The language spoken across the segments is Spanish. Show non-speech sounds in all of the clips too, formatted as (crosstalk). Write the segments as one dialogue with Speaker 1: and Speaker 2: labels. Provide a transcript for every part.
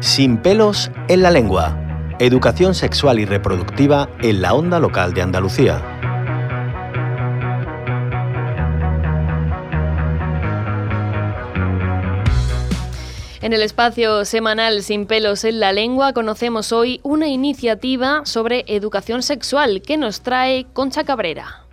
Speaker 1: Sin pelos en la lengua. Educación sexual y reproductiva en la onda local de Andalucía.
Speaker 2: En el espacio semanal Sin pelos en la lengua conocemos hoy una iniciativa sobre educación sexual que nos trae Concha Cabrera.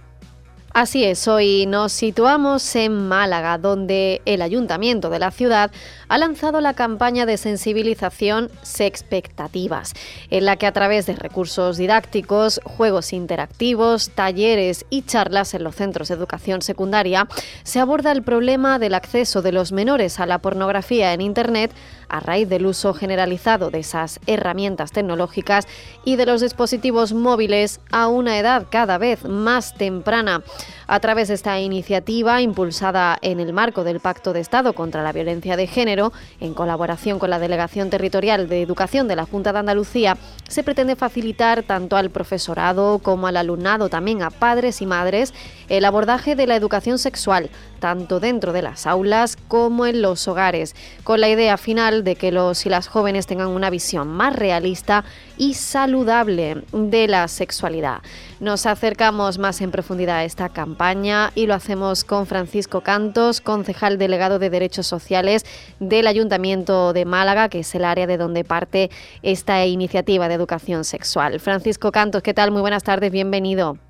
Speaker 3: Así es, hoy nos situamos en Málaga, donde el ayuntamiento de la ciudad ha lanzado la campaña de sensibilización Sexpectativas, en la que a través de recursos didácticos, juegos interactivos, talleres y charlas en los centros de educación secundaria, se aborda el problema del acceso de los menores a la pornografía en Internet a raíz del uso generalizado de esas herramientas tecnológicas y de los dispositivos móviles a una edad cada vez más temprana. A través de esta iniciativa, impulsada en el marco del Pacto de Estado contra la Violencia de Género, en colaboración con la Delegación Territorial de Educación de la Junta de Andalucía, se pretende facilitar tanto al profesorado como al alumnado, también a padres y madres, el abordaje de la educación sexual, tanto dentro de las aulas como en los hogares, con la idea final de que los y las jóvenes tengan una visión más realista y saludable de la sexualidad. Nos acercamos más en profundidad a esta campaña y lo hacemos con Francisco Cantos, concejal delegado de Derechos Sociales del Ayuntamiento de Málaga, que es el área de donde parte esta iniciativa de educación sexual. Francisco Cantos, ¿qué tal? Muy buenas tardes, bienvenido.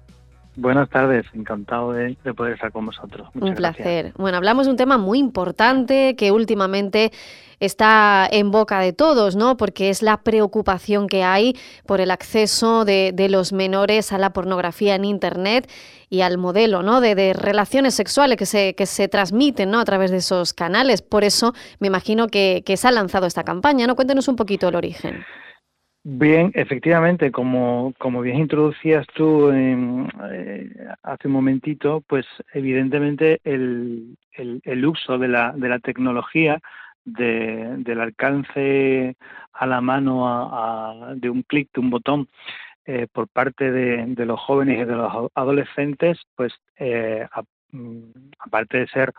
Speaker 4: Buenas tardes, encantado de, poder estar con vosotros.
Speaker 3: un placer. Bueno, hablamos de un tema muy importante que últimamente está en boca de todos, ¿no? Porque es la preocupación que hay por el acceso de, los menores a la pornografía en Internet y al modelo, ¿no? De, relaciones sexuales que se, que se transmiten, ¿no? A través de esos canales. Por eso me imagino que, que se ha lanzado esta campaña, ¿no? Cuéntenos un poquito el origen.
Speaker 4: Bien, efectivamente, como, como bien introducías tú eh, hace un momentito, pues evidentemente el, el, uso de la, de la tecnología, de, del alcance a la mano de un clic, de un botón, eh, por parte de, de, los jóvenes y de los adolescentes, pues eh, mm, aparte de ser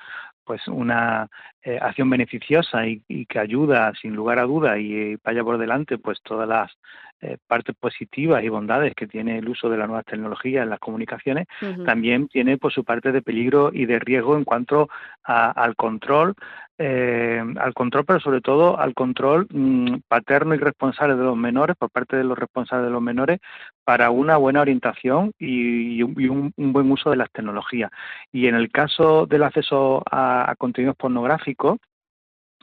Speaker 4: pues una eh, acción beneficiosa y, que ayuda sin lugar a duda y, vaya por delante pues todas las eh, partes positivas y bondades que tiene el uso de las nuevas tecnologías en las comunicaciones, también tiene por su parte de peligro y de riesgo en cuanto al control eh, al control, pero sobre todo al control mm, paterno y responsable de los menores, por parte de los responsables de los menores, para una buena orientación y, un, buen uso de las tecnologías. Y en el caso del acceso a, contenidos pornográficos,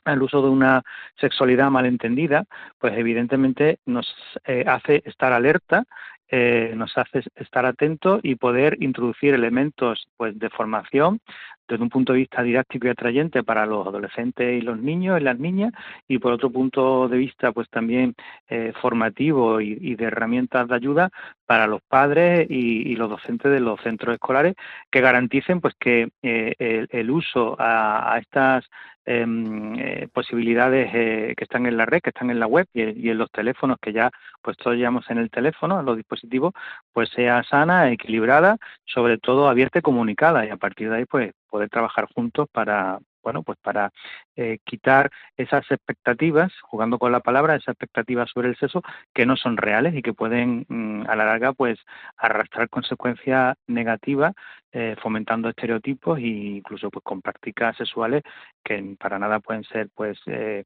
Speaker 4: el uso de una sexualidad malentendida, pues evidentemente nos eh, hace estar alerta eh, nos hace estar atentos y poder introducir elementos pues de formación desde un punto de vista didáctico y atrayente para los adolescentes y los niños y las niñas y por otro punto de vista pues también eh, formativo y, de herramientas de ayuda para los padres y, los docentes de los centros escolares que garanticen pues que eh, el, uso a estas Em, eh, posibilidades que están en la red, que están en la web y, en los teléfonos que ya pues todos llevamos en el teléfono, en los dispositivos, pues sea sana, equilibrada, sobre todo abierta y comunicada. Y a partir de ahí pues poder trabajar juntos para, bueno, pues para eh, quitar esas expectativas, jugando con la palabra, esas expectativas sobre el sexo que no son reales y que pueden mm, a la larga pues arrastrar consecuencias negativas, eh, fomentando estereotipos e incluso pues con prácticas sexuales que para nada pueden ser pues eh,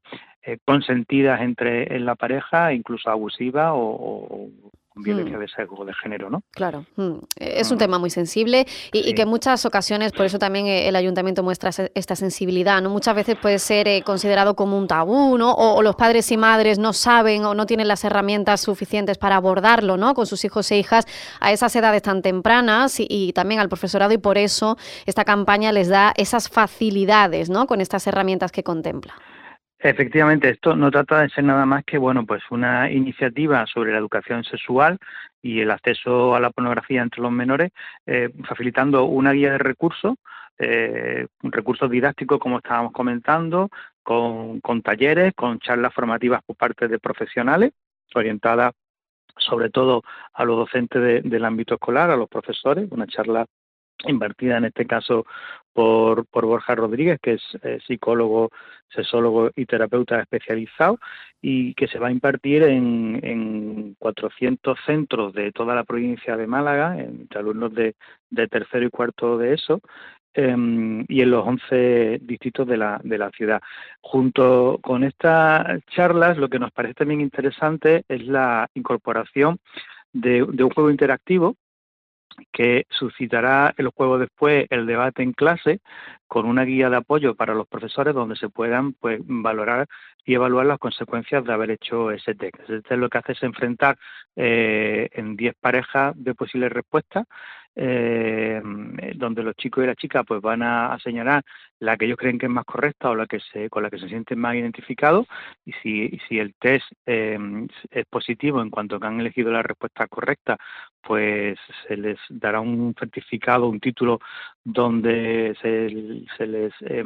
Speaker 4: consentidas entre en la pareja, incluso abusivas o violencia mm. de sexo de género, ¿no?
Speaker 3: Claro, mm. es un tema muy sensible y, que en muchas ocasiones, por eso también eh, el ayuntamiento muestra esta sensibilidad, ¿no? Muchas veces puede ser eh, considerado como un tabú, ¿no? O, los padres y madres no saben o no tienen las herramientas suficientes para abordarlo, ¿no? Con sus hijos e hijas a esas edades tan tempranas y, también al profesorado y por eso esta campaña les da esas facilidades, ¿no? Con estas herramientas que contempla.
Speaker 4: Efectivamente, esto no trata de ser nada más que bueno, pues una iniciativa sobre la educación sexual y el acceso a la pornografía entre los menores, eh, facilitando una guía de recursos, eh, recursos didácticos como estábamos comentando, con, talleres, con charlas formativas por parte de profesionales orientadas sobre todo a los docentes del ámbito escolar, a los profesores, una charla impartida en este caso por, por Borja Rodríguez, que es psicólogo, sexólogo y terapeuta especializado, y que se va a impartir en, en 400 centros de toda la provincia de Málaga, entre alumnos de, de tercero y cuarto de eso, em, y en los 11 distritos de la, de la ciudad. Junto con estas charlas, lo que nos parece también interesante es la incorporación de, de un juego interactivo que suscitará el juego después el debate en clase con una guía de apoyo para los profesores donde se puedan pues valorar y evaluar las consecuencias de haber hecho ese test. Ese test lo que hace es enfrentar eh, en 10 parejas de posibles respuestas eh, donde los chicos y las chicas pues van a, señalar la que ellos creen que es más correcta o la que se con la que se sienten más identificados y si, el test eh, es positivo en cuanto que han elegido la respuesta correcta pues se les dará un certificado un título donde se, se les eh,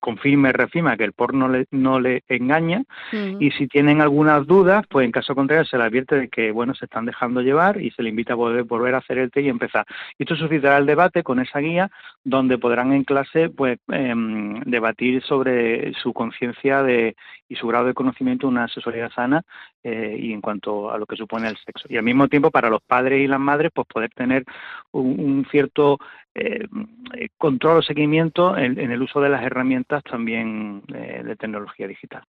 Speaker 4: confirme refirma que el porno le, no le engaña y si tienen algunas dudas pues en caso contrario se les advierte de que bueno se están dejando llevar y se le invita a volver, volver a hacer el test y empezar. Y esto suscitará el debate con esa guía donde podrán en clase pues em, debatir sobre su conciencia de y su grado de conocimiento de una sexualidad sana eh, y en cuanto a lo que supone el sexo. Y al mismo tiempo para los padres y las madres pues poder tener un cierto eh, control o seguimiento en, el uso de las herramientas también eh, de tecnología digital.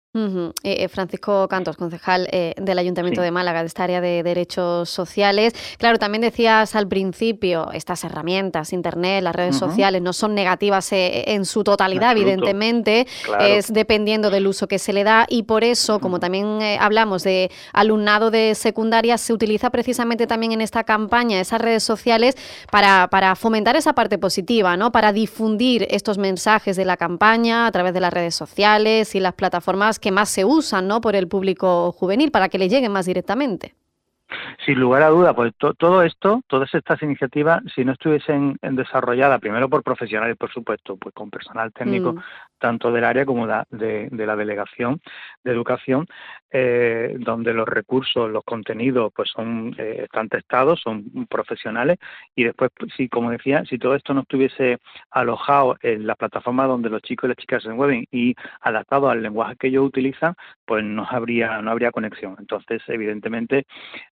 Speaker 3: Eh, Francisco Cantos, concejal del Ayuntamiento de Málaga, de esta área de derechos sociales. Claro, también decías al principio, estas herramientas, Internet, las redes sociales, no son negativas en su totalidad, evidentemente, es dependiendo del uso que se le da y por eso, como también hablamos de alumnado de secundaria, se utiliza precisamente también en esta campaña esas redes sociales para, para fomentar esa parte positiva, ¿no? Para difundir estos mensajes de la campaña a través de las redes sociales y las plataformas que más se usan, ¿no? Por el público juvenil, para que le lleguen más directamente.
Speaker 4: Sin lugar a duda, pues todo esto, todas estas iniciativas, si no estuviesen desarrolladas, primero por profesionales, por supuesto, pues con personal técnico, mm. tanto del área como de, de, la delegación de educación, eh, donde los recursos, los contenidos, pues son eh, están testados, son profesionales, y después, pues, sí, como decía, si todo esto no estuviese alojado en la plataforma donde los chicos y las chicas se mueven y adaptado al lenguaje que ellos utilizan, pues no habría, no habría conexión. Entonces, evidentemente,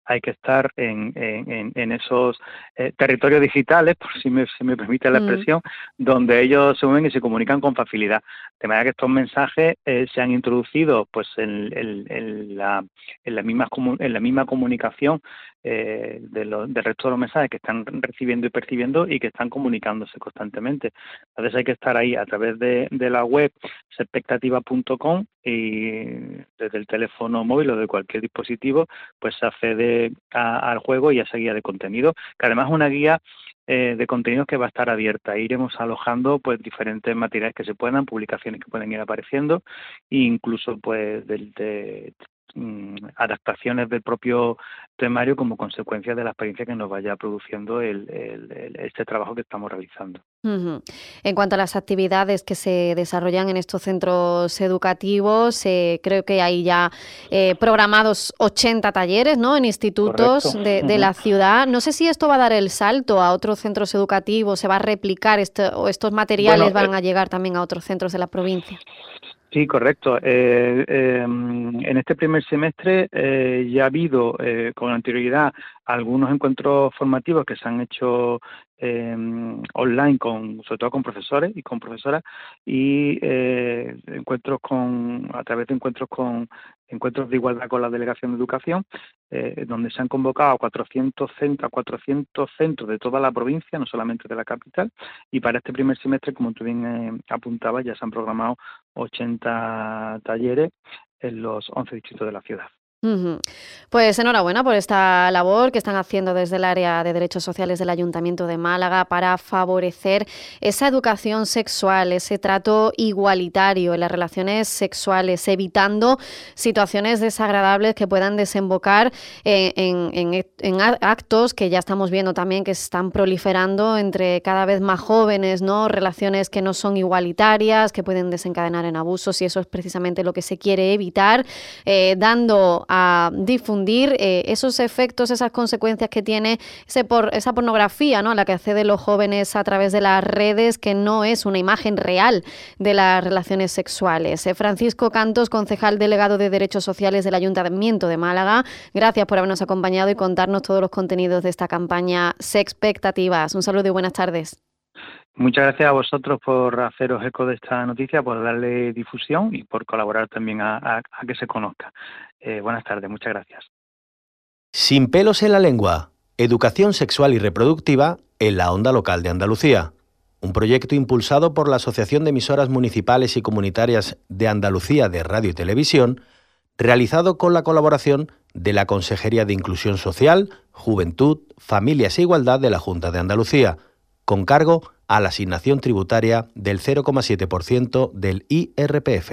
Speaker 4: hay que estar en, en, esos eh, territorios digitales, (laughs) por si me, se me permite la mm. expresión, donde ellos se mueven y se comunican con facilidad. De manera que estos mensajes eh, se han introducido pues en, la, en, la, misma, en la misma comunicación eh, de del resto de los mensajes que están recibiendo y percibiendo y que están comunicándose constantemente. Entonces hay que estar ahí a través de, de la web expectativa.com y desde el teléfono móvil o de cualquier dispositivo pues se accede al juego y a esa guía de contenido, que además es una guía eh, de contenidos que va a estar abierta. Iremos alojando pues diferentes materiales que se puedan, publicaciones que pueden ir apareciendo e incluso pues de, Mm, adaptaciones del propio temario como consecuencia de la experiencia que nos vaya produciendo el, este trabajo que estamos realizando.
Speaker 3: En cuanto a las actividades que se desarrollan en estos centros educativos, eh, creo que hay ya eh, programados 80 talleres ¿no? en institutos de, la ciudad. No sé si esto va a dar el salto a otros centros educativos, se va a replicar esto, o estos materiales van eh, a llegar también a otros centros de la provincia.
Speaker 4: Sí, correcto. Eh, em, en este primer semestre eh, ya ha habido eh, con anterioridad algunos encuentros formativos que se han hecho online, con, sobre todo con profesores y con profesoras, y encuentros con a través de encuentros con encuentros de igualdad con la Delegación de Educación, eh, donde se han convocado a 400 centros, 400 centros de toda la provincia, no solamente de la capital, y para este primer semestre, como tú bien eh, apuntabas, ya se han programado 80 talleres en los 11 distritos de la ciudad.
Speaker 3: Pues enhorabuena por esta labor que están haciendo desde el área de derechos sociales del Ayuntamiento de Málaga para favorecer esa educación sexual, ese trato igualitario en las relaciones sexuales, evitando situaciones desagradables que puedan desembocar en, actos que ya estamos viendo también que están proliferando entre cada vez más jóvenes, ¿no? Relaciones que no son igualitarias, que pueden desencadenar en abusos y eso es precisamente lo que se quiere evitar, eh, dando a difundir eh, esos efectos, esas consecuencias que tiene ese por, esa pornografía ¿no? a la que acceden los jóvenes a través de las redes, que no es una imagen real de las relaciones sexuales. Eh, Francisco Cantos, concejal delegado de Derechos Sociales del Ayuntamiento de Málaga, gracias por habernos acompañado y contarnos todos los contenidos de esta campaña Sexpectativas. Un saludo y buenas tardes.
Speaker 4: Muchas gracias a vosotros por haceros eco de esta noticia, por darle difusión y por colaborar también a, que se conozca. Eh, buenas tardes, muchas gracias.
Speaker 1: Sin pelos en la lengua, educación sexual y reproductiva en la onda local de Andalucía. Un proyecto impulsado por la Asociación de Emisoras Municipales y Comunitarias de Andalucía de Radio y Televisión, realizado con la colaboración de la Consejería de Inclusión Social, Juventud, Familias e Igualdad de la Junta de Andalucía, con cargo a la asignación tributaria del 0,7% del IRPF.